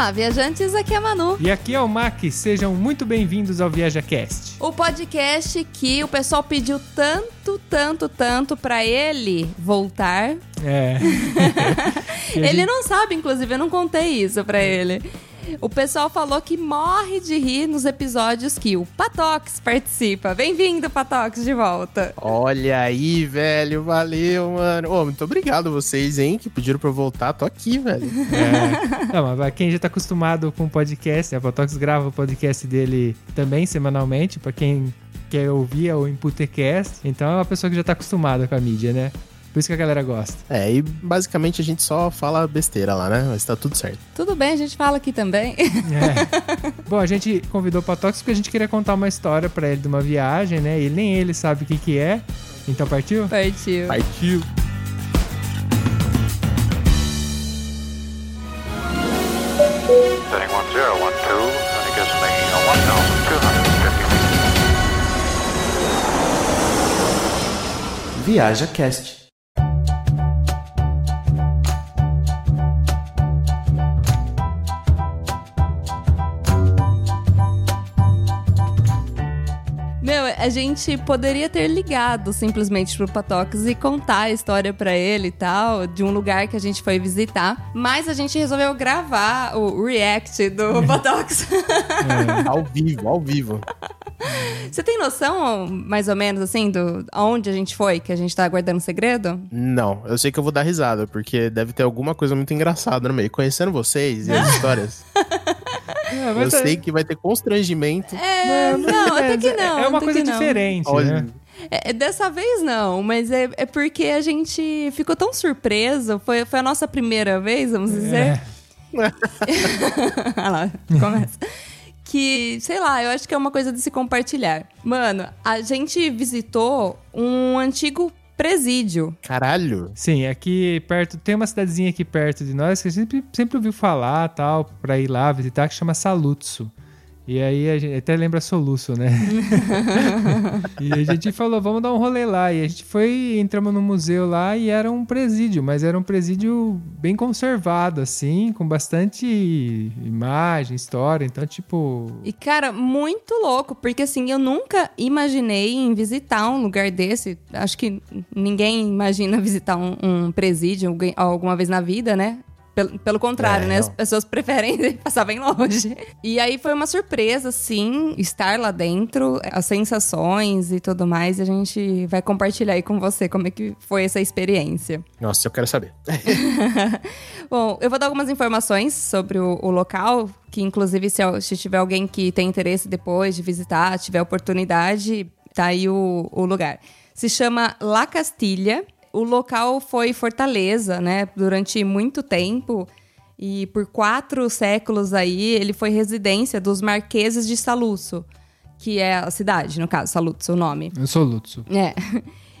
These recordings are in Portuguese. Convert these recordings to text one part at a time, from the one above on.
Olá, viajantes, aqui é Manu. E aqui é o Mac, sejam muito bem-vindos ao ViajaCast. O podcast que o pessoal pediu tanto, tanto, tanto pra ele voltar. É. Ele gente- não sabe, inclusive, eu não contei isso pra ele. O pessoal falou que morre de rir nos episódios que o Patox participa. Bem-vindo, Patox, de volta. Olha aí, velho, valeu, mano. Ô, muito obrigado vocês, hein, que pediram pra eu voltar. Tô aqui, velho. É. Não, mas pra quem já tá acostumado com o podcast, a Botox grava o podcast dele também semanalmente, pra quem quer ouvir é o Imputecast. Então é uma pessoa que já tá acostumada com a mídia, né? Por isso que a galera gosta. É, e basicamente a gente só fala besteira lá, né? Mas tá tudo certo. Tudo bem, a gente fala aqui também. É. Bom, a gente convidou o Patox porque a gente queria contar uma história pra ele de uma viagem, né? E nem ele sabe o que que é. Então partiu? Partiu. Partiu. Setting 1012, a gente poderia ter ligado simplesmente pro Patox e contar a história pra ele e tal, de um lugar que a gente foi visitar. Mas a gente resolveu gravar o react do Patox. Ao vivo, ao vivo. Você tem noção, mais ou menos, assim, do aonde a gente foi, que a gente tá guardando segredo? Não, eu sei que eu vou dar risada, porque deve ter alguma coisa muito engraçada no meio. Conhecendo vocês e as histórias, É, eu é- sei que vai ter constrangimento. É, não, até que não. É uma coisa não. diferente, Olha, né? É, dessa vez não, mas é, é porque a gente ficou tão surpreso. Foi, foi a nossa primeira vez, vamos dizer. É. Olha lá, começa. que, sei lá, eu acho que é uma coisa de se compartilhar. Mano, a gente visitou um antigo presídio. caralho. Sim, aqui perto, tem uma cidadezinha aqui perto de nós que a gente sempre, sempre ouviu falar, tal, pra ir lá visitar, que chama Saluzzo. E aí a gente até lembra soluço, né? e a gente falou, vamos dar um rolê lá. E a gente foi, entramos no museu lá e era um presídio, mas era um presídio bem conservado, assim, com bastante imagem, história. Então, tipo. E, cara, muito louco, porque assim, eu nunca imaginei em visitar um lugar desse. Acho que ninguém imagina visitar um, um presídio alguma vez na vida, né? Pelo, pelo contrário, É, né? As não. pessoas preferem passar bem longe. E aí foi uma surpresa, sim, estar lá dentro, as sensações e tudo mais. E a gente vai compartilhar aí com você como é que foi essa experiência. Nossa, eu quero saber. Bom, eu vou dar algumas informações sobre o, o local, que inclusive se, se tiver alguém que tem interesse depois de visitar, tiver oportunidade, tá aí o, o lugar. Se chama La Castilha. O local foi fortaleza, né, durante muito tempo. E por quatro séculos aí, ele foi residência dos marqueses de Saluzzo, que é a cidade, no caso, Saluzzo, o nome. Eu sou Lutzo. É.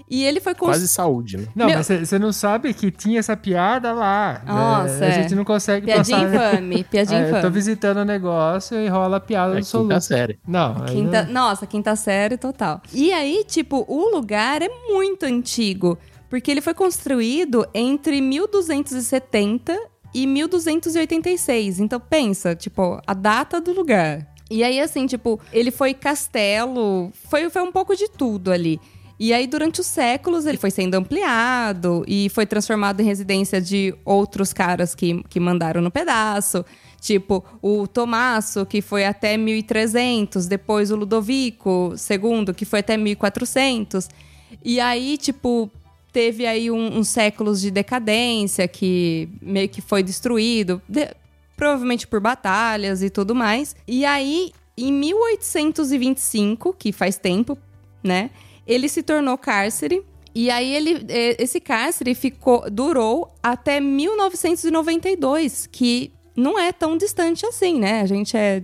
E ele foi construído... Quase saúde, né? Não, Meu- mas você não sabe que tinha essa piada lá. Nossa, né? A é. gente não consegue Piadinha passar. infame, piadinha Ah, eu tô infame. visitando o negócio e rola a piada É do soluço. quinta série. Não, aí Quinta, não- Nossa, quinta série total. E aí, tipo, o lugar é muito antigo, porque ele foi construído entre 1270 e 1286. Então pensa, tipo, a data do lugar. E aí, assim, tipo, ele foi castelo, foi, foi um pouco de tudo ali. E aí, durante os séculos, ele foi sendo ampliado e foi transformado em residência de outros caras que, que mandaram no pedaço. Tipo, o Tomasso, que foi até 1300, depois o Ludovico II, que foi até 1400. E aí, tipo, teve aí um- uns séculos de decadência que meio que foi destruído, de- provavelmente por batalhas e tudo mais. E aí, em 1825, que faz tempo, né? Ele se tornou cárcere. E aí ele, esse cárcere ficou, durou até 1992, que não é tão distante assim, né? A gente é.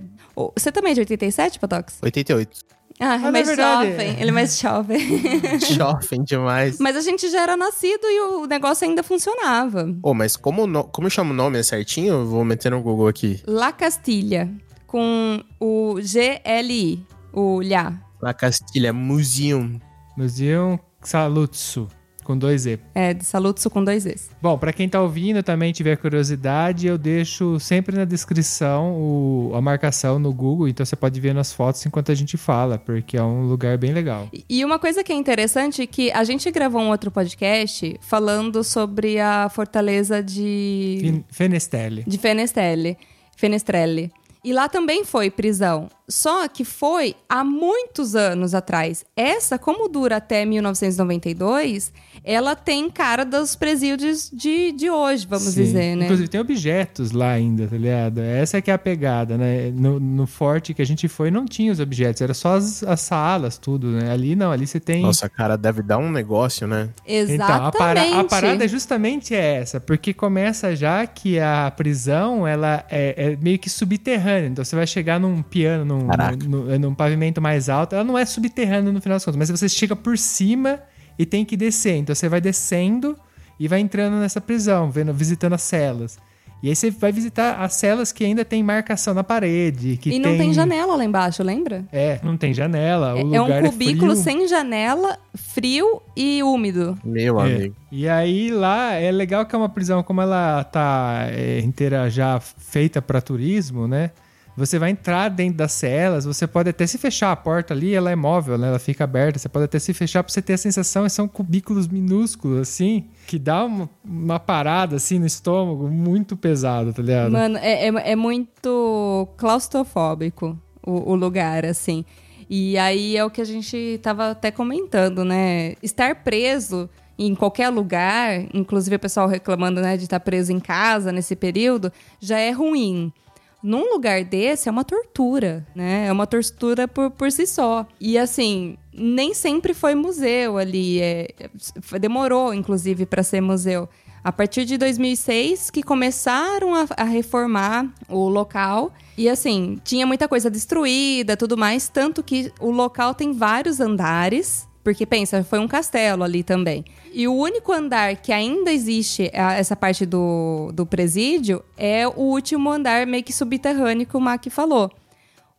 Você também é de 87, Patox? 88. Ah, é na mais verdade- jovem. Ele é mais jovem. Jovem demais. Mas a gente já era nascido e o negócio ainda funcionava. Ô, mas como, no... como chama o nome certinho? Eu vou meter no Google aqui. La Castilha, com o G-L-I, o Lhá. La Castilha Museum. Museum Saluzzo. Com dois E. É, de Salutsu com dois Es. Bom, pra quem tá ouvindo também tiver curiosidade, eu deixo sempre na descrição o- a marcação no Google, então você pode ver nas fotos enquanto a gente fala, porque é um lugar bem legal. E- uma coisa que é interessante é que a gente gravou um outro podcast falando sobre a fortaleza de, Fin- Fenestelli. de Fenestrelle. Fenestrelle. E lá também foi prisão. Só que foi há muitos anos atrás. Essa, como dura até 1992, ela tem cara dos presídios de, de hoje, vamos Sim. dizer, né? Inclusive tem objetos lá ainda, tá ligado? Essa é que é a pegada, né? No, no forte que a gente foi não tinha os objetos, era só as, as salas, tudo, né? Ali não, ali você tem... Nossa, cara, deve dar um negócio, né? Exatamente. Então, a, para- a parada é justamente essa, porque começa já que a prisão, ela é, é meio que subterrânea. Então você vai chegar num piano, num, Caraca. num, num pavimento mais alto, ela não é subterrânea no final das contas, mas você chega por cima e tem que descer. Então você vai descendo e vai entrando nessa prisão, vendo, visitando as celas. E aí você vai visitar as celas que ainda tem marcação na parede. Que E não tem janela lá embaixo, lembra? É, não tem janela. o É- é um lugar cubículo frio. sem janela, frio e úmido. Meu É. amigo. E aí lá é legal que é uma prisão, como ela tá é, inteira já feita para turismo, né? Você vai entrar dentro das celas, você pode até se fechar a porta ali, ela é móvel, né? Ela fica aberta, você pode até se fechar pra você ter a sensação, e são cubículos minúsculos, assim, que dá uma, uma parada, assim, no estômago, muito pesado, tá ligado? Mano, é, é, é muito claustrofóbico o, o lugar, assim. E aí é o que a gente tava até comentando, né? Estar preso em qualquer lugar, inclusive o pessoal reclamando, né, de estar preso em casa nesse período, já é ruim. Num lugar desse é uma tortura, né? É uma tortura por, por si só. E assim, nem sempre foi museu ali. É, é- demorou, inclusive, para ser museu. A partir de 2006 que começaram a, a reformar o local. E assim, tinha muita coisa destruída, tudo mais. Tanto que o local tem vários andares. Porque pensa, foi um castelo ali também. E o único andar que ainda existe, a- essa parte do, do presídio, é o último andar meio que subterrâneo que o Mac falou.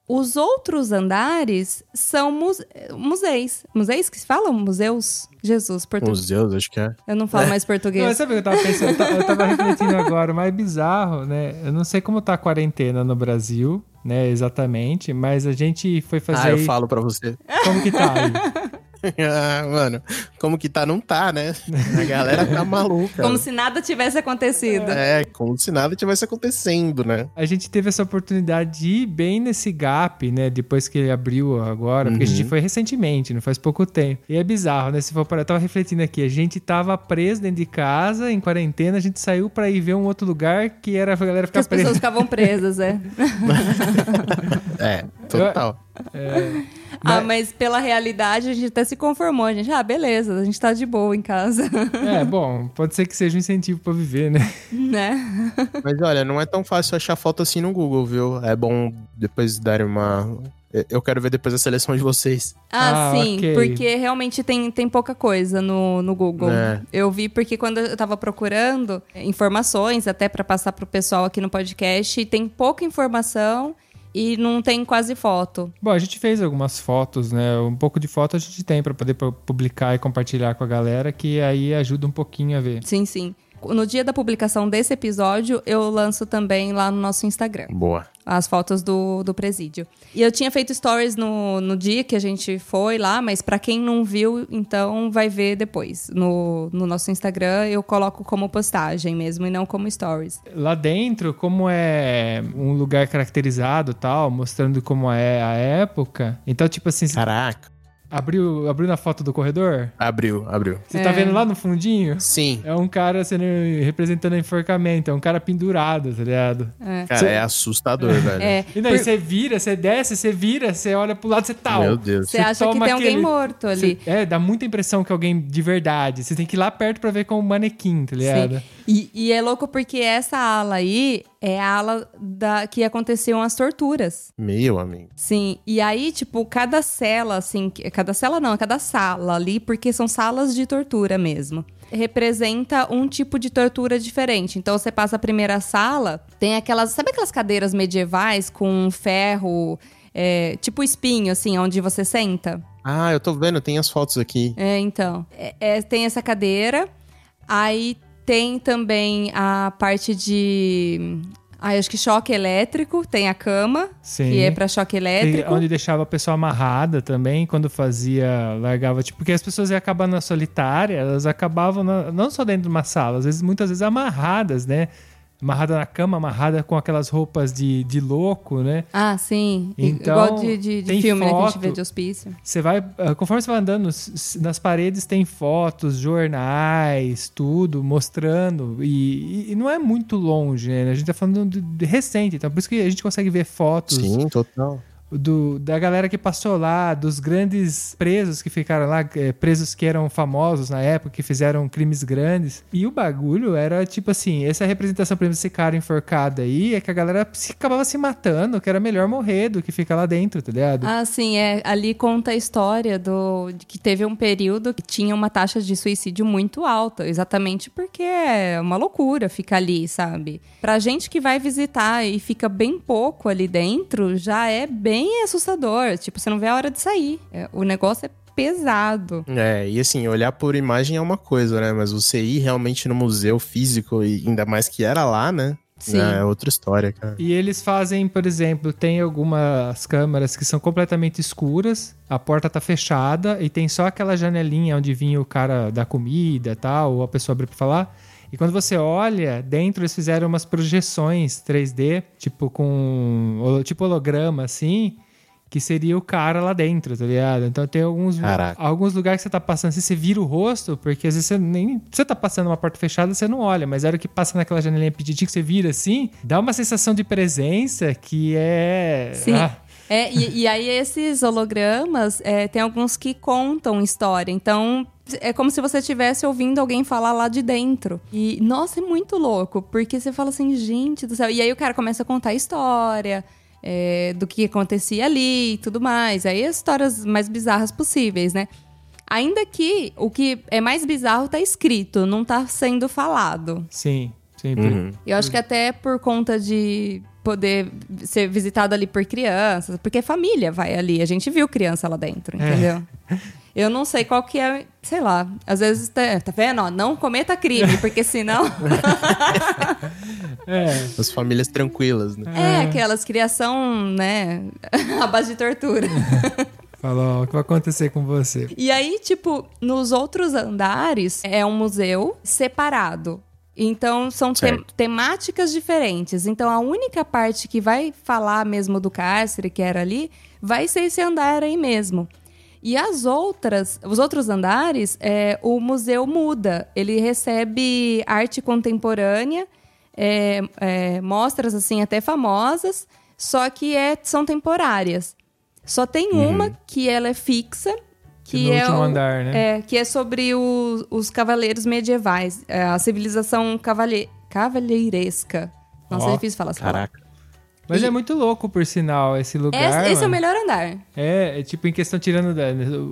Os outros andares são muse museus. Museus que se falam? Museus? Jesus, português. Museus, acho que é. Eu não falo mais Não, português. mas sabe o que eu tava pensando? Eu ta- Eu tava refletindo agora, o mais bizarro, né? Eu não sei como tá a quarentena no Brasil, né, exatamente, mas a gente foi fazer... Ah, eu falo pra você. Como que tá aí? ah, mano, como que tá? Não tá, né? A galera tá maluca. Como se nada tivesse acontecido. É, como se nada tivesse acontecendo, né? A gente teve essa oportunidade de ir bem nesse gap, né? Depois que ele abriu agora, porque a gente Uhum. foi recentemente, não faz pouco tempo. E é bizarro, né? Se for para, eu tava refletindo aqui, a gente tava preso dentro de casa, em quarentena, a gente saiu pra ir ver um outro lugar que era a galera ficar as pessoas presa. ficavam presas, é. É, total. Ah, mas pela realidade a gente até se conformou. A gente, ah, beleza, a gente tá de boa em casa, É, bom, pode ser que seja um incentivo pra viver, né? né? Mas olha, não é tão fácil achar foto assim no Google, viu? É bom depois darem uma. Eu quero ver depois a seleção de vocês. Ah, Ah, sim, ok. porque realmente tem, tem pouca coisa no, no Google. É. Eu vi porque quando eu tava procurando informações, até pra passar pro pessoal aqui no podcast, tem pouca informação e não tem quase foto. Bom, a gente fez algumas fotos, né? Um pouco de foto a gente tem pra poder pu- publicar e compartilhar com a galera, que aí ajuda um pouquinho a ver. Sim, sim. No dia da publicação desse episódio, eu lanço também lá no nosso Instagram. Boa. As fotos do, do presídio. E eu tinha feito stories no, no dia que a gente foi lá, mas pra quem não viu, então vai ver depois. No, no nosso Instagram eu coloco como postagem mesmo e não como stories. Lá dentro, como é um lugar caracterizado tal, mostrando como é a época. Então, tipo assim, Caraca. Abriu, abriu na foto do corredor? Abriu, abriu. Você tá É. vendo lá no fundinho? Sim. É um cara sendo representando enforcamento, é um cara pendurado, tá ligado? Cara, Cê- é assustador, velho. É. E daí por- você vira, você desce, você vira, você olha pro lado, você tal. Meu Deus. Você acha que tem alguém aquele- morto ali. Cê- é, dá muita impressão que alguém de verdade. Você tem que ir lá perto pra ver com o manequim, tá ligado? Sim. E, e é louco porque essa ala aí é a ala da, que aconteciam as torturas. Meu amigo. Sim, e aí, tipo, cada cela, assim, cada cela não, cada sala ali, porque são salas de tortura mesmo. Representa um tipo de tortura diferente. Então, você passa a primeira sala, tem aquelas. Sabe aquelas cadeiras medievais com ferro, é, tipo espinho, assim, onde você senta? Ah, eu tô vendo, tem as fotos aqui. É, então. É, é, tem essa cadeira. Aí tem também a parte de. Ah, acho que choque elétrico. Tem a cama, Sim. que é pra choque E elétrico. onde deixava a pessoa amarrada também, quando fazia, largava, tipo, porque as pessoas iam acabar na solitária, elas acabavam na- não só dentro de uma sala, às vezes, muitas vezes amarradas, né? Amarrada na cama, amarrada com aquelas roupas de, de louco, né? Ah, sim. Então, Igual de, de, de tem filme, né? Que a gente foto. vê de hospício. Você vai, ah, conforme você vai andando, nas paredes tem fotos, jornais, tudo, mostrando. E, e não é muito longe, né? A gente tá falando de, de recente, então por isso que a gente consegue ver fotos Sim, total. Do, da galera que passou lá, dos grandes presos que ficaram lá, eh, presos que eram famosos na época, que fizeram crimes grandes. E o bagulho era tipo assim: essa representação, por exemplo, desse cara enforcado aí, é que a galera se, acabava se matando, que era melhor morrer do que ficar lá dentro, tá ligado? Ah, sim, é. Ali conta a história do que teve um período que tinha uma taxa de suicídio muito alta, exatamente porque é uma loucura ficar ali, sabe? Pra gente que vai visitar e fica bem pouco ali dentro, já é bem assustador. Tipo, você não vê a hora de sair. É, o negócio é pesado. É, e assim, olhar por imagem é uma coisa, né? Mas você ir realmente no museu físico, e ainda mais que era lá, né? Sim. É outra história, cara. E eles fazem, por exemplo, tem algumas câmeras que são completamente escuras, a porta tá fechada e tem só aquela janelinha onde vinha o cara da comida e tal, ou a pessoa abre pra falar. E quando você olha, dentro eles fizeram umas projeções 3D, tipo com tipo holograma assim, que seria o cara lá dentro, tá ligado? Então tem alguns, Caraca. alguns lugares que você tá passando, assim, você vira o rosto, porque às vezes você nem. Você tá passando uma porta fechada, você não olha, mas era o que passa naquela janelinha petitinha que você vira assim, dá uma sensação de presença que é. Sim. Ah, É, e, e aí esses hologramas, é, tem alguns que contam história. Então, é como se você estivesse ouvindo alguém falar lá de dentro. E, nossa, é muito louco, porque você fala assim, gente do céu. E aí o cara começa a contar a história. é, do que acontecia ali e tudo mais. Aí as histórias mais bizarras possíveis, né? Ainda que o que é mais bizarro tá escrito, não tá sendo falado. sim, sim. Uhum. Eu acho que até por conta de poder ser visitado ali por crianças, porque família vai ali, a gente viu criança lá dentro, entendeu? Eu não sei qual que é, sei lá, às vezes, tá, tá vendo? Ó, não cometa crime, porque senão É. As famílias tranquilas, né? é aquelas criação, né, à base de tortura. Falou, o que vai acontecer com você? E aí, tipo, nos outros andares é um museu separado. Então, são te- temáticas diferentes. Então, a única parte que vai falar mesmo do cárcere, que era ali, vai ser esse andar aí mesmo. E as outras, os outros andares, é, o museu muda. Ele recebe arte contemporânea, é, é, mostras assim até famosas, só que é, são temporárias. Só tem uma que ela é fixa, que é o- andar, né? é, que é sobre o- os cavaleiros medievais, é, a civilização cavalhe, cavalheiresca. Nossa, Ó, é difícil falar essa palavra. Mas E- é muito louco, por sinal, esse lugar. Esse, esse é o melhor andar. É, é tipo em questão tirando da,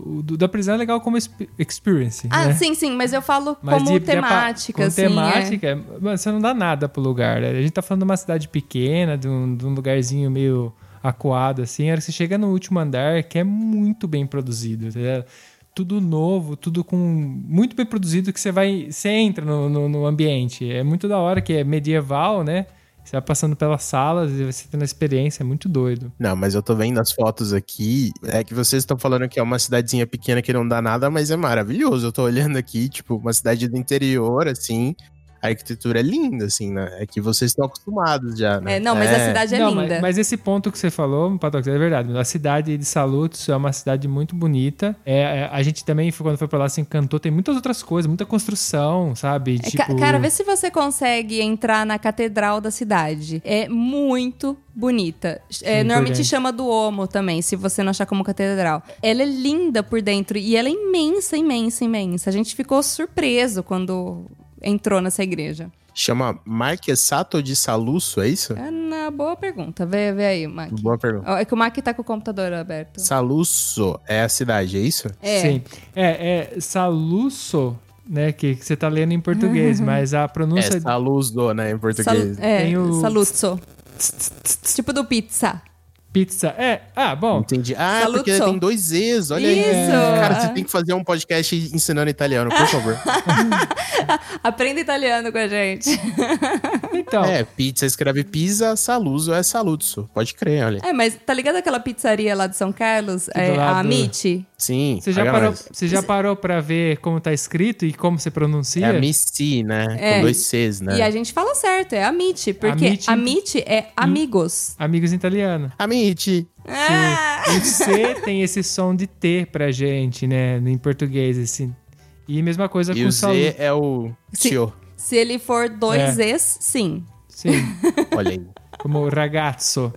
o do- da prisão é legal como exp- experience. Ah, né? sim, sim, mas eu falo Mas como de- de- temática, com assim. é. temática, mano, você não dá nada pro lugar. né? A gente tá falando de uma cidade pequena, de um, de um lugarzinho meio acuado, assim. A hora que você chega no último andar, que é muito bem produzido, tá? Tudo novo, tudo com muito bem produzido que você vai. Você entra no, no, no ambiente. É muito da hora que é medieval, né? Você vai passando pelas salas e você tendo a experiência, é muito doido. Não, mas eu tô vendo as fotos aqui. É que vocês estão falando que é uma cidadezinha pequena que não dá nada, mas é maravilhoso. Eu tô olhando aqui, tipo, uma cidade do interior, assim. A arquitetura é linda, assim, né? É que vocês estão acostumados já, né? É, não, mas a cidade é Não, linda. Mas, mas esse ponto que você falou, Patox, é verdade. A cidade de Salutz é uma cidade muito bonita. É, é, a gente também, quando foi pra lá, se encantou. Tem muitas outras coisas, muita construção, sabe? É, ca- tipo... Cara, vê se você consegue entrar na catedral da cidade. É muito bonita. É, Sim, normalmente chama do Omo também, se você não achar como catedral. Ela é linda por dentro e ela é imensa, imensa, imensa. A gente ficou surpreso quando entrou nessa igreja. Chama Marquesato de Salusso, é isso? É uma boa pergunta. Vê, vê aí, Mac. Boa pergunta. É que o Mac tá com o computador aberto. Salusso é a cidade, é isso? É. Sim. É, é Salusso, né? Que, que você tá lendo em português, mas a É pronúncia... Saluso, né, em português. Sal- é, Tem o- saluzzo. tipo do pizza. Pizza. É, ah, bom. Entendi. Ah, porque tem dois Z's, olha aí. Isso. Cara, você tem que fazer um podcast ensinando italiano, por favor. Aprenda italiano com a gente. Então, É, pizza escreve pizza, saluso é saluzzo. Pode crer, olha. É, mas tá ligado aquela pizzaria lá de São Carlos? É, lado- a Amit? Sim, você já, parou, você já parou pra ver como tá escrito e como você pronuncia? É a Missi, né? É. Com dois Cs, né? E a gente fala certo, é Amit. Porque Amit- Amit é amigos. Amigos em italiano. Amici. Ah! O C tem esse som de T pra gente, né? Em português, assim. E mesma coisa E com o saúde. Z é o Sim. tio. Se ele for dois É. Es, sim. Sim, Olha aí. como ragazzo.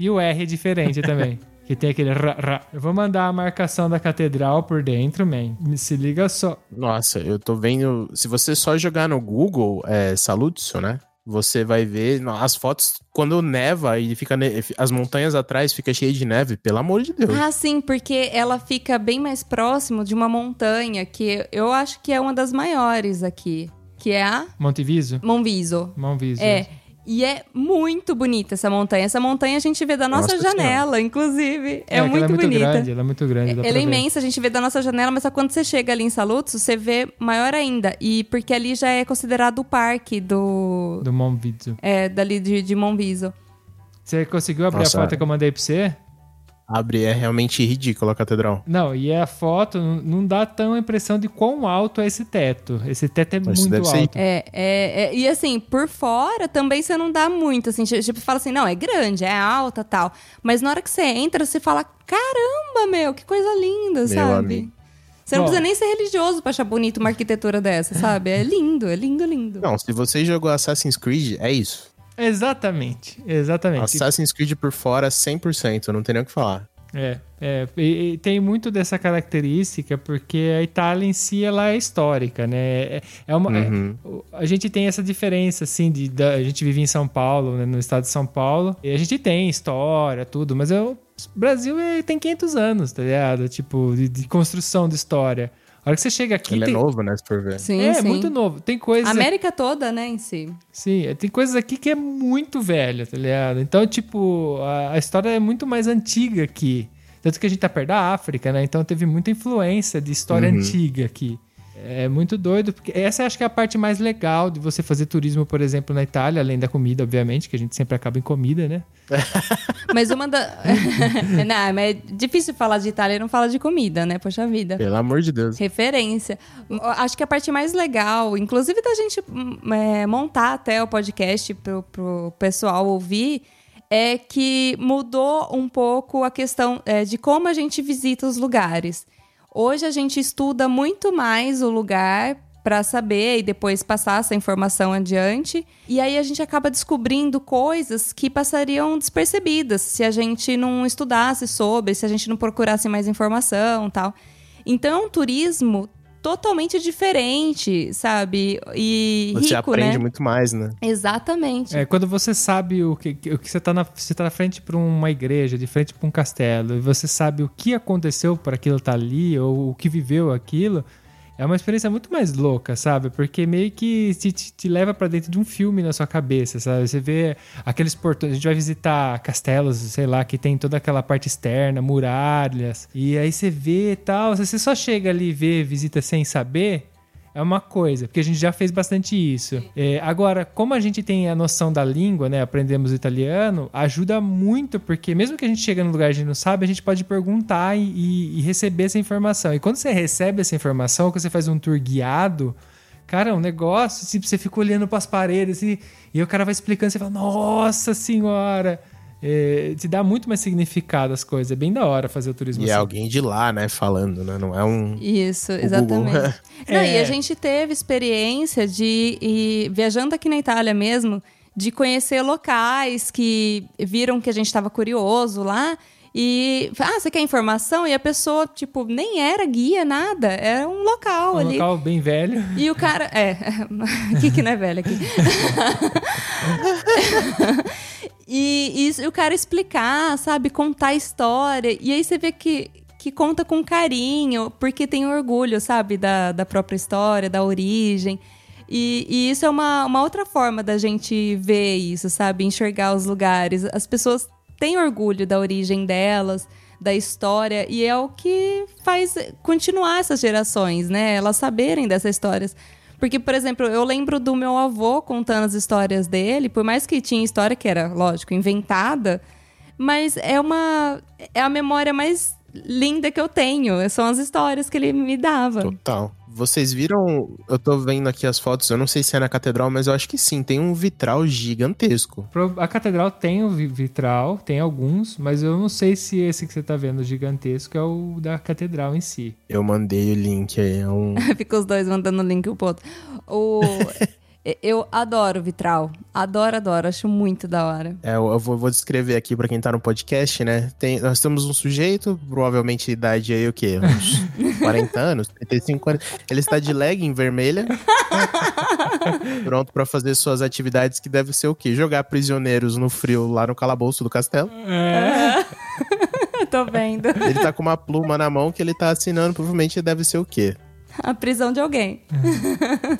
E o R é diferente também. Que tem aquele ra, ra. Eu vou mandar a marcação da catedral por dentro, man. Se liga só. Nossa, eu tô vendo. Se você só jogar no Google, é Saluzzo, né? Você vai ver as fotos quando neva e fica ne- as montanhas atrás fica cheia de neve, pelo amor de Deus. Ah, sim, porque ela fica bem mais próximo de uma montanha que eu acho que é uma das maiores aqui, que é a Monteviso? Monviso. Monviso. É. E é muito bonita essa montanha. Essa montanha a gente vê da nossa, Nossa Senhora. janela, inclusive. É, que muito ela é muito bonita. grande, ela é muito grande. Ela é ver. imensa, a gente vê da nossa janela, mas só quando você chega ali em Saluzzo, você vê maior ainda. E porque ali já é considerado o parque do. Do Monviso. É, dali de, de Monviso. Você conseguiu abrir Nossa, a foto é. que eu mandei pra você? Abre, é realmente ridículo a catedral. Não, e a foto não- dá tão a impressão de quão alto é esse teto. Esse teto é Mas muito alto. É, é, é, e assim, por fora também você não dá muito, assim, tipo, fala assim, não, é grande, é alta tal. Mas na hora que você entra, você fala, caramba, meu, que coisa linda, Meu sabe? amigo. Você não Bom. precisa nem ser religioso pra achar bonito uma arquitetura dessa, sabe? É lindo, é lindo, lindo. Não, se você jogou Assassin's Creed, é isso. Exatamente, exatamente. Assassin's Creed por fora, 100%, não tem nem o que falar. É, é e, e tem muito dessa característica porque a Itália em si ela é histórica, né? É, é uma, é- Uhum. o- a gente tem essa diferença assim de da- a gente vive em São Paulo, né, no estado de São Paulo, e a gente tem história, tudo, mas é, o Brasil é- tem 500 anos, tá ligado? Tipo de, de construção de história. A hora que você chega aqui Ele tem, é novo, né, se for ver. Sim, é sim. muito novo. Tem coisas A América toda, né, em si. Sim, tem coisas aqui que é muito velha, tá ligado? Então, tipo, a, a história é muito mais antiga aqui. Tanto que a gente tá perto da África, né? Então teve muita influência de história Uhum. antiga aqui. É muito doido, porque essa acho que é a parte mais legal de você fazer turismo, por exemplo, na Itália, além da comida, obviamente, que a gente sempre acaba em comida, né? Mas uma da. não, mas é difícil falar de Itália e não falar de comida, né? Poxa vida. Pelo amor de Deus. Referência. Acho que a parte mais legal, inclusive da gente hum, é, montar até o podcast pro, pro pessoal ouvir, é que mudou um pouco a questão é, de como a gente visita os lugares. Hoje a gente estuda muito mais o lugar para saber e depois passar essa informação adiante. E aí a gente acaba descobrindo coisas que passariam despercebidas se a gente não estudasse sobre, se a gente não procurasse mais informação, tal. Então um turismo totalmente diferente, sabe? E Você rico, aprende né? muito mais, né? Exatamente. É, quando você sabe o que, o que você tá na, você tá na frente para uma igreja, de frente para um castelo, e você sabe o que aconteceu para aquilo estar ali, ou o que viveu aquilo, é uma experiência muito mais louca, sabe? Porque meio que te, te, te leva para dentro de um filme na sua cabeça, sabe? Você vê aqueles portões, a gente vai visitar castelos, sei lá, que tem toda aquela parte externa, muralhas, e aí você vê e tal, se você só chega ali e vê, visita sem saber, é uma coisa, porque a gente já fez bastante isso. É, agora, como a gente tem a noção da língua, né? Aprendemos italiano, ajuda muito, porque mesmo que a gente chegue no lugar e a gente não sabe, a gente pode perguntar e, e- e receber essa informação. E quando você recebe essa informação, quando você faz um tour guiado, cara, é um negócio, tipo, você fica olhando para as paredes e, e o cara vai explicando, você fala, nossa senhora! É, te dá muito mais significado as coisas. É bem da hora fazer o turismo E é assim. alguém de lá, né, falando, né? Não é um. Isso, Google. exatamente. Não, E É. a gente teve experiência de, ir viajando aqui na Itália mesmo, de conhecer locais que viram que a gente estava curioso lá. E, ah, você quer informação? E a pessoa, tipo, nem era guia, nada. Era um local Um ali. local bem velho. E o cara. É. O que, que não é velho aqui? e, e o cara explicar, sabe? Contar a história. E aí você vê que, que conta com carinho, porque tem orgulho, sabe? Da, da própria história, da origem. E, e isso é uma, uma outra forma da gente ver isso, sabe? Enxergar os lugares. As pessoas têm orgulho da origem delas, da história, e é o que faz continuar essas gerações, né? Elas saberem dessas histórias. Porque, por exemplo, eu lembro do meu avô contando as histórias dele, por mais que tinha história que era, lógico, inventada, mas é uma. É a memória mais linda que eu tenho. São as histórias que ele me dava. Total. Vocês viram? Eu tô vendo aqui as fotos, eu não sei se é na catedral, mas eu acho que sim. Tem um vitral gigantesco. A catedral tem o vi- vitral, tem alguns, mas eu não sei se esse que você tá vendo gigantesco é o da catedral em si. Eu mandei o link aí. É um. Fica os dois mandando link um pro outro. O... eu adoro vitral. Adoro, adoro. Acho muito da hora. É, eu vou, vou descrever aqui pra quem tá no podcast, né? Tem, nós temos um sujeito, provavelmente idade aí o quê? Uns 40 anos, 35, 40. Ele está de legging vermelha. pronto pra fazer suas atividades que deve ser o quê? Jogar prisioneiros no frio lá no calabouço do castelo. Tô vendo. Ele tá com uma pluma na mão que ele tá assinando, provavelmente deve ser o quê? A prisão de alguém.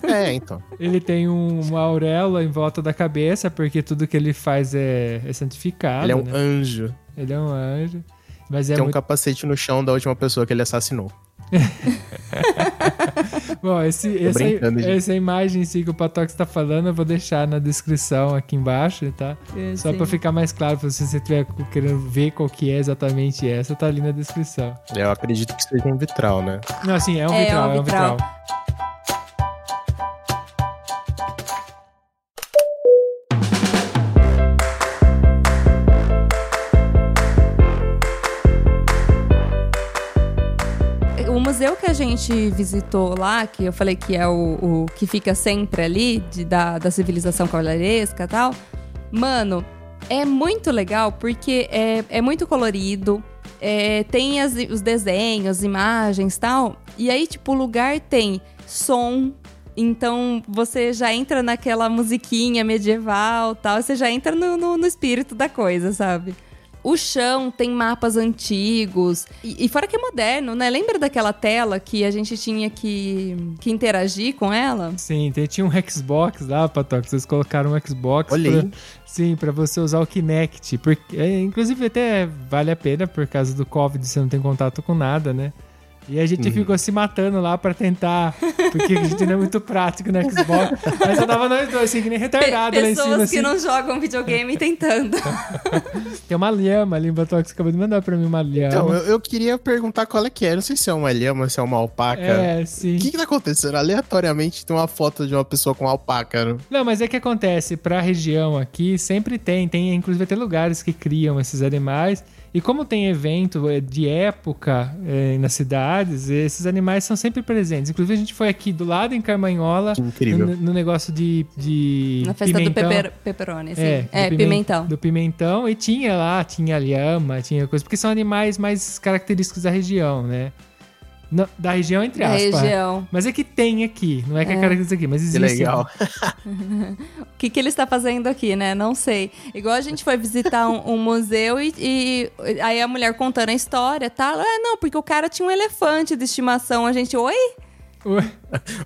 É, então. Ele tem um- uma auréola em volta da cabeça, porque tudo que ele faz é, é santificado. Ele é um né? anjo. Ele é um anjo. Mas é Tem um muito capacete no chão da última pessoa que ele assassinou. Bom, esse, gente. essa imagem em si que o Patox tá falando, eu vou deixar na descrição aqui embaixo, tá? Só Sim. pra ficar mais claro, se você estiver querendo ver qual que é exatamente essa, tá ali na descrição. Eu acredito que seja um vitral, né? Não, assim, é um É, vitral, é um é um vitral. vitral. Museu que a gente visitou lá, que eu falei que é o, o que fica sempre ali, de, da, da civilização cavalheiresca e tal, mano, é muito legal porque é, é muito colorido, é, tem as- os desenhos, imagens tal, e aí, tipo, o lugar tem som. Então você já entra naquela musiquinha medieval tal, você já entra no, no- no espírito da coisa, sabe? O chão tem mapas antigos. E, e fora que é moderno, né? Lembra daquela tela que a gente tinha que, que interagir com ela? Sim, tinha um Xbox lá, Patox. Vocês colocaram um Xbox. Olha pra- sim, pra você usar o Kinect. Porque, é, inclusive, até vale a pena, por causa do Covid, você não tem contato com nada, né? E a gente Uhum. ficou se matando lá pra tentar, porque a gente não é muito prático no Xbox. Mas eu tava nós dois, assim, que nem retardado lá em Pessoas cima. que Assim. não jogam videogame tentando. Tem uma lhama ali, o Patox acabou de mandar pra mim uma lhama. Então, eu, eu queria perguntar qual é que é. Não sei se é uma lhama, se é uma alpaca. É, sim. O que, que tá acontecendo? Aleatoriamente tem uma foto de uma pessoa com alpaca. né? Não, mas é que acontece, pra região aqui, sempre tem, tem inclusive até lugares que criam esses animais. E como tem evento eh, de época eh, nas cidades, esses animais são sempre presentes. Inclusive a gente foi aqui do lado em Carmanhola, no, no negócio de, de Na festa pimentão. do peper, pepperoni, sim. É, É, do pimen- pimentão. Do pimentão. E tinha lá, tinha lhama, tinha coisa. Porque são animais mais característicos da região, né? Não, da região, entre Da aspas. região. Mas é que tem aqui, não é que é, É. característico aqui, mas Que existe. legal. O que, que ele está fazendo aqui, né? Não sei. Igual a gente foi visitar um, um museu e, e aí a mulher contando a história, tá? Ah, não, porque o cara tinha um elefante de estimação. A gente, oi?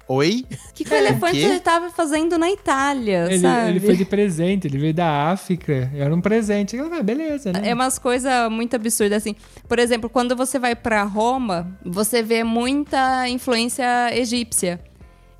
Oi? O que, que o elefante quê? estava fazendo na Itália, Ele, sabe? ele foi de presente, ele veio da África, era um presente. Ah, beleza, né? É umas coisas muito absurdas, assim. Por exemplo, quando você vai pra Roma, você vê muita influência egípcia.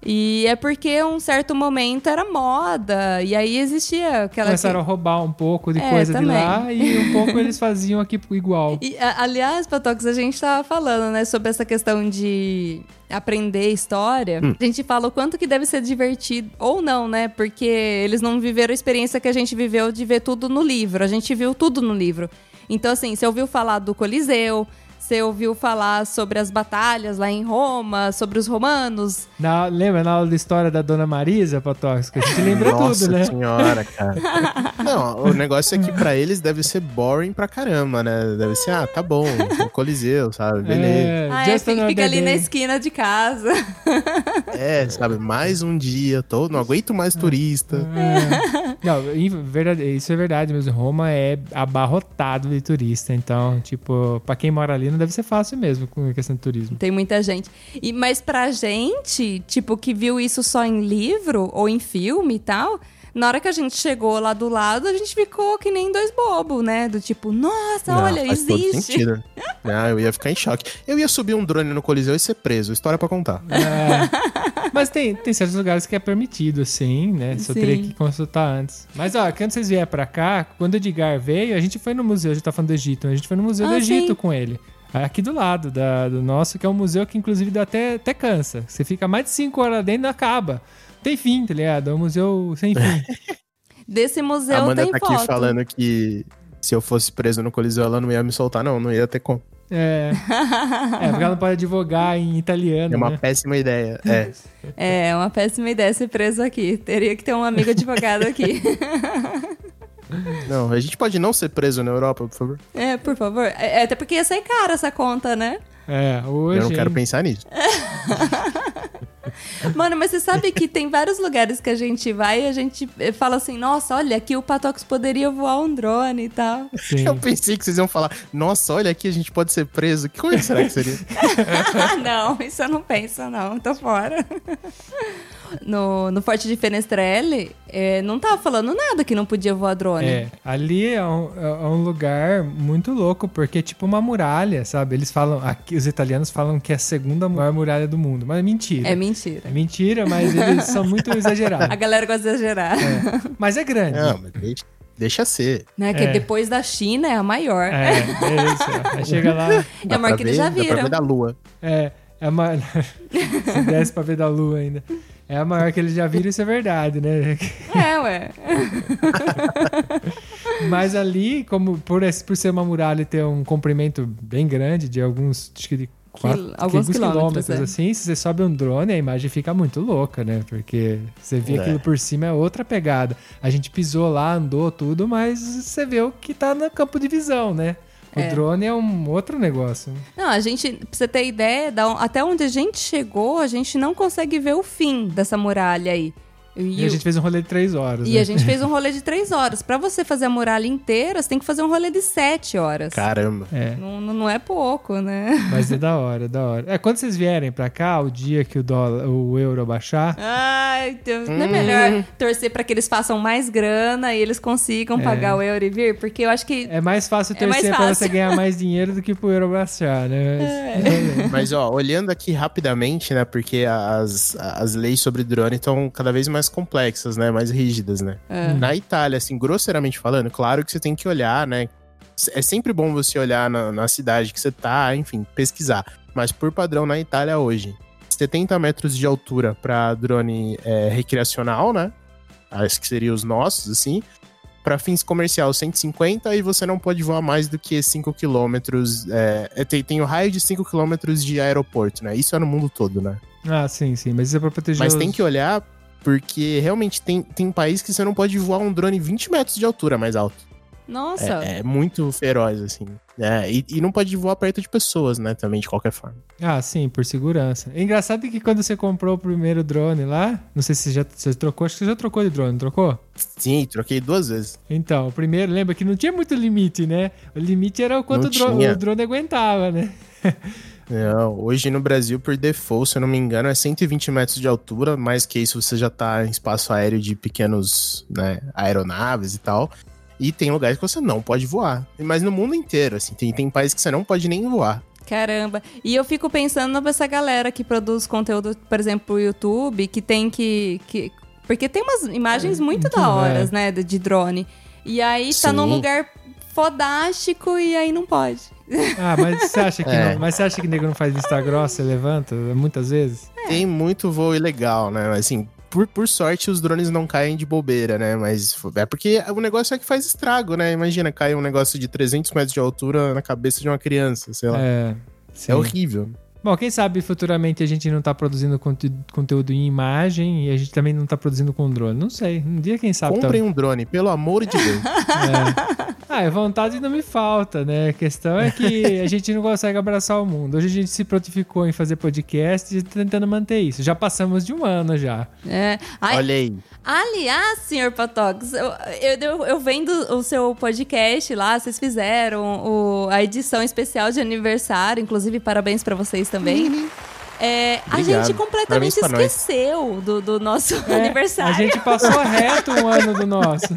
E é porque um certo momento era moda, e aí existia aquela... Começaram a roubar um pouco de É, coisa de também. lá e um pouco eles faziam aqui igual. E, aliás, Patox, a gente tava falando, né, sobre essa questão de aprender história. A gente fala o quanto que deve ser divertido, ou não, né? Porque eles não viveram a experiência que a gente viveu de ver tudo no livro. A gente viu tudo no livro. Então, assim, você ouviu falar do Coliseu, você ouviu falar sobre as batalhas lá em Roma, sobre os romanos. Na, lembra na aula de história da Dona Marisa, Patox? Que a gente lembra Nossa tudo, né? senhora, cara. Não, o negócio é que pra eles deve ser boring pra caramba, né? Deve ser, ah, tá bom, um coliseu, sabe? Beleza. É, ah, é, fica, ali na day. esquina de casa. É, sabe? Mais um dia, tô, não aguento mais turista. É. Não, verdade, isso é verdade mesmo. Roma é abarrotado de turista. Então, tipo, pra quem mora ali não deve ser fácil mesmo com a questão de turismo. Tem muita gente. E, mas pra gente, tipo, que viu isso só em livro ou em filme e tal, Na hora que a gente chegou lá do lado, a gente ficou que nem dois bobos, né? Do tipo, nossa, Não, olha, faz todo existe. sentido. Não, eu ia ficar em choque. Eu ia subir um drone no Coliseu e ser preso. História pra contar. É. Mas tem, tem certos lugares que é permitido, sim, né? Só Sim. teria que consultar antes. Mas, ó, quando vocês vierem pra cá, quando o Edgar veio, a gente foi no museu, a gente tá falando do Egito, né? a gente foi no Museu do Ah, Egito sim. com ele. Aqui do lado da- do nosso, que é um museu que inclusive dá até, até cansa. Você fica mais de 5 horas lá dentro e não acaba. Tem fim, tá ligado? É um museu sem fim. Desse A museu Amanda tem tá foto. aqui falando que se eu fosse preso no Coliseu, ela não ia me soltar, não. Não ia ter como. É. É, porque ela não pode advogar em italiano, É uma né? péssima ideia. É. É, uma péssima ideia ser preso aqui. Teria que ter um amigo advogado aqui. Não, a gente pode não ser preso na Europa, por favor. é, por favor. É, até porque ia sair cara essa conta, né? É, hoje. eu não quero hein? pensar nisso. Mano, mas você sabe que tem vários lugares que a gente vai e a gente eh, fala assim, nossa, olha, aqui o Patox poderia voar um drone e tal. Sim. Eu pensei que vocês iam falar, nossa, olha aqui, a gente pode ser preso. Que coisa será que seria? Não, isso eu não penso, não. Tô fora. No, no Forte de Fenestrelle, eh, não tava falando nada que não podia voar drone. É, ali é um, é um lugar muito louco, porque é tipo uma muralha, sabe? Eles falam, aqui os italianos falam que é a segunda maior muralha do mundo, mas é mentira. É mentira. É mentira, mas eles são muito A exagerados. galera gosta de exagerar. É. Mas é grande. Não, mas deixa, deixa ser. Né? Que É. depois da China é a maior. É, é isso. Aí chega lá, É Dá a maior que eles já Dá pra viram. ver da lua. é, é uma... Se desce pra ver da lua ainda. É a maior que eles já viram, isso é verdade, né? É, ué. Mas ali, como por, esse- por ser uma muralha e ter um comprimento bem grande, de alguns, acho que de quatro, Quil- alguns quilômetros, é. assim, se você sobe um drone, a imagem fica muito louca, né? Porque você vê É. aquilo por cima é outra pegada. A gente pisou lá, andou tudo, mas você vê o que tá no campo de visão, né? O É. drone é um outro negócio. Não, a gente, pra você ter ideia, até onde a gente chegou, a gente não consegue ver o fim dessa muralha aí. E, E, a gente fez um rolê de três horas. e né? a gente fez um rolê de três horas. Pra você fazer a muralha inteira, você tem que fazer um rolê de sete horas. Caramba. É, Não, não é pouco, né? mas é da hora, é da hora. É, quando vocês vierem pra cá, o dia que o, dólar, o euro baixar, Ai, Deus, não é melhor torcer pra que eles façam mais grana e eles consigam É. pagar o euro e vir? Porque eu acho que. É mais fácil É torcer pra fácil. você ganhar mais dinheiro do que pro euro baixar, né? Mas- Mas, ó, olhando aqui rapidamente, né? Porque as, as leis sobre drone estão cada vez mais complexas, né? Mais rígidas, né? É. Na Itália, assim, grosseiramente falando, claro que você tem que olhar, né? É sempre bom você olhar na, na cidade que você tá, enfim, pesquisar. Mas por padrão, na Itália hoje, 70 metros de altura para drone é, recreacional, né? Acho que seriam os nossos, assim. Para fins comercial, 150 e você não pode voar mais do que 5 quilômetros. É, é, tem, tem o raio de 5 quilômetros de aeroporto, né? Isso é no mundo todo, né? Ah, sim, sim. Mas isso é pra proteger Mas os... tem que olhar porque realmente tem, tem país que você não pode voar um drone 20 metros de altura mais alto. Nossa. É, é muito feroz, assim. É, e, e não pode voar perto de pessoas, né? Também, de qualquer forma. Ah, sim, por segurança. É engraçado que quando você comprou o primeiro drone lá, não sei se você já você trocou, acho que você já trocou de drone, não trocou? Sim, troquei duas vezes. Então, o primeiro, lembra que não tinha muito limite, né? O limite era o quanto o drone, o drone aguentava, né? Não, hoje no Brasil, por default, se eu não me engano, é 120 metros de altura. Mais que isso, você já tá em espaço aéreo de pequenos, né, aeronaves e tal. E tem lugares que você não pode voar. Mas no mundo inteiro, assim, tem, tem países que você não pode nem voar. Caramba. E eu fico pensando nessa galera que produz conteúdo, por exemplo, pro YouTube, que tem que. que... Porque tem umas imagens muito muito, da horas, é. né? De drone. E aí tá Sim. num lugar fodástico e aí não pode. Ah, mas você acha que É. não, mas você acha que nego não faz vista grossa e levanta muitas vezes? Tem muito voo ilegal, né? Assim, por, por sorte, os drones não caem de bobeira, né? Mas é porque o negócio é que faz estrago, né? Imagina cair um negócio de 300 metros de altura na cabeça de uma criança, sei lá. É, É. horrível. Bom, quem sabe futuramente a gente não tá produzindo conte- conteúdo em imagem e a gente também não tá produzindo com drone. Não sei. Um dia, quem sabe. tá- Comprem um drone, pelo amor de Deus. É. Ah, vontade não me falta, né? A questão é que a gente não consegue abraçar o mundo. Hoje a gente se prontificou em fazer podcast e tentando manter isso. Já passamos de um ano já. É. Ai, Olha aí. Aliás, senhor Patox, eu, eu, eu- vendo o seu podcast lá, vocês fizeram o- a edição especial de aniversário, inclusive parabéns pra vocês também. É, a gente completamente esqueceu do, do nosso É, aniversário. A gente passou reto um ano do nosso.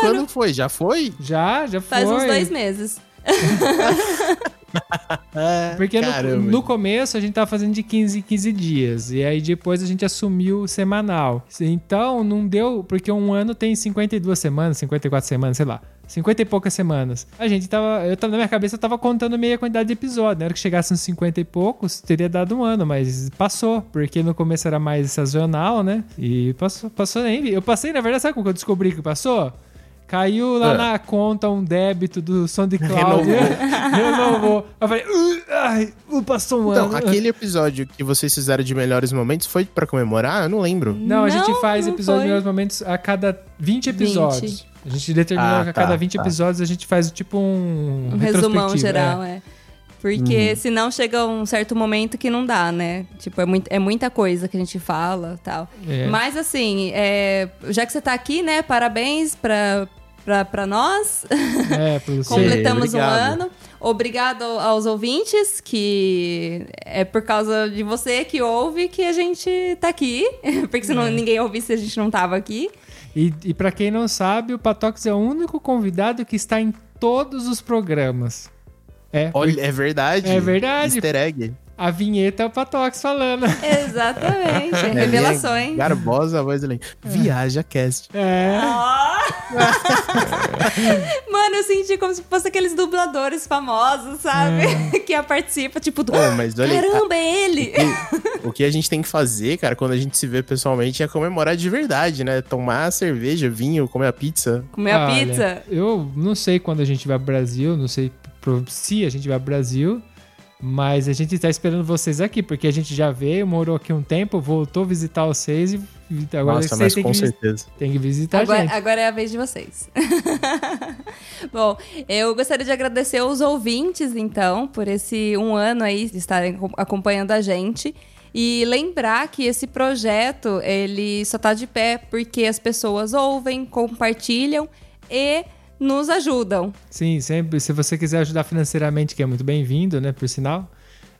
Quando foi? Já foi? Já, já foi. Faz uns dois meses. Porque no, no começo a gente tava fazendo de 15 em 15 dias. E aí depois a gente assumiu semanal. Então não deu. Porque um ano tem 52 semanas, 54 semanas, sei lá. 50 e poucas semanas. A gente tava. Eu tava na minha cabeça, eu tava contando meia quantidade de episódios. Na hora que chegasse uns 50 e poucos, teria dado um ano, mas passou. Porque no começo era mais sazonal, né? E passou, passou nem. Eu passei, na verdade, sabe como que eu descobri que passou? Caiu lá Ah. na conta um débito do SoundCloud. Renovou. Renovou. Eu falei, "Uh, ai, uh, passou um Então, ano. aquele episódio que vocês fizeram de melhores momentos foi pra comemorar? Eu não lembro. Não, a gente Não, faz não episódios de melhores momentos a cada 20 episódios. A gente determinou Ah, que a tá, cada 20 tá. episódios a gente faz tipo um. Um resumão retrospectivo, geral, é. é. Porque senão chega um certo momento que não dá, né? Tipo, é, muito, é muita coisa que a gente fala tal. É. Mas assim, é, já que você tá aqui, né? Parabéns pra, pra nós. É, Completamos um obrigado. ano. Obrigado aos ouvintes, que é por causa de você que ouve que a gente tá aqui. Porque senão É. ninguém ouvisse, a gente não tava aqui. E, e para quem não sabe, o Patox é o único convidado que está em todos os programas. É, Olha, é verdade. É verdade. Easter egg. A vinheta é o Patox falando. Exatamente. É Revelações. Garbosa voz dele. Viaja cast. É. Mano, eu senti como se fosse aqueles dubladores famosos, sabe? que a participa, tipo, do... Pô, mas olha caramba, é ele! E o que a gente tem que fazer, cara, quando a gente se vê pessoalmente é comemorar de verdade, né? Tomar cerveja, vinho, comer a pizza. Comer a Olha, pizza. Eu não sei quando a gente vai pro Brasil, não sei pro- se a gente vai pro Brasil, mas a gente tá esperando vocês aqui, porque a gente já veio, morou aqui um tempo, voltou a visitar vocês e e agora Nossa, vocês mas têm com que, certeza. têm que visitar a Agora, gente. agora é a vez de vocês. Bom, eu gostaria de agradecer os ouvintes, então, por esse um ano aí de estarem acom- acompanhando a gente. E lembrar que esse projeto, ele só tá de pé porque as pessoas ouvem, compartilham e nos ajudam. Sim, sempre. Se você quiser ajudar financeiramente, que é muito bem-vindo, né? Por sinal.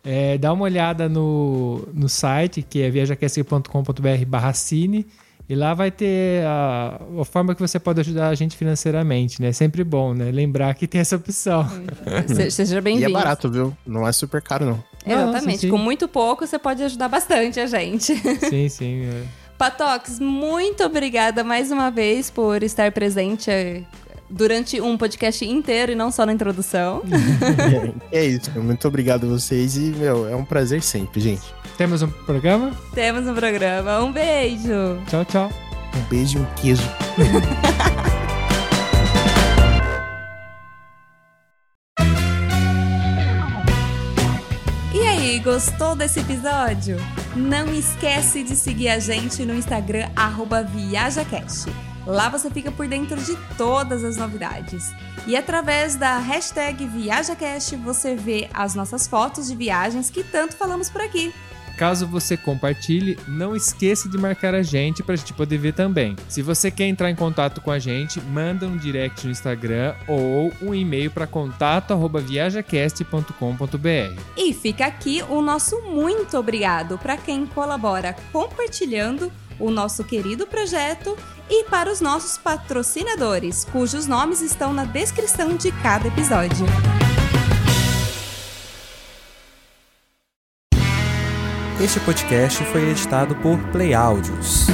É, dá uma olhada no, no site, que é viajacast.com.br barra cine. E lá vai ter a, a forma que você pode ajudar a gente financeiramente, né? É sempre bom, né? Lembrar que tem essa opção. Se- Seja E bem-vindo. é barato, viu? Não é super caro, não. Exatamente. Nossa, sim. Com muito pouco, você pode ajudar bastante a gente. sim, sim. é. Patox, muito obrigada mais uma vez por estar presente eh, durante um podcast inteiro e não só na introdução. é isso. Muito obrigado a vocês e, meu, é um prazer sempre, gente. Temos um programa? Temos um programa. Um beijo! Tchau, tchau. Um beijo e um queijo. E aí, gostou desse episódio? Não esquece de seguir a gente no Instagram, arroba ViajaCast. Lá você fica por dentro de todas as novidades. E através da hashtag ViajaCast você vê as nossas fotos de viagens que tanto falamos por aqui. Caso você compartilhe, não esqueça de marcar a gente pra gente poder ver também. Se você quer entrar em contato com a gente, manda um direct no Instagram ou um e-mail para contato@viajacast.com.br. E fica aqui o nosso muito obrigado para quem colabora compartilhando o nosso querido projeto e para os nossos patrocinadores, cujos nomes estão na descrição de cada episódio. Este podcast foi editado por Play Áudios.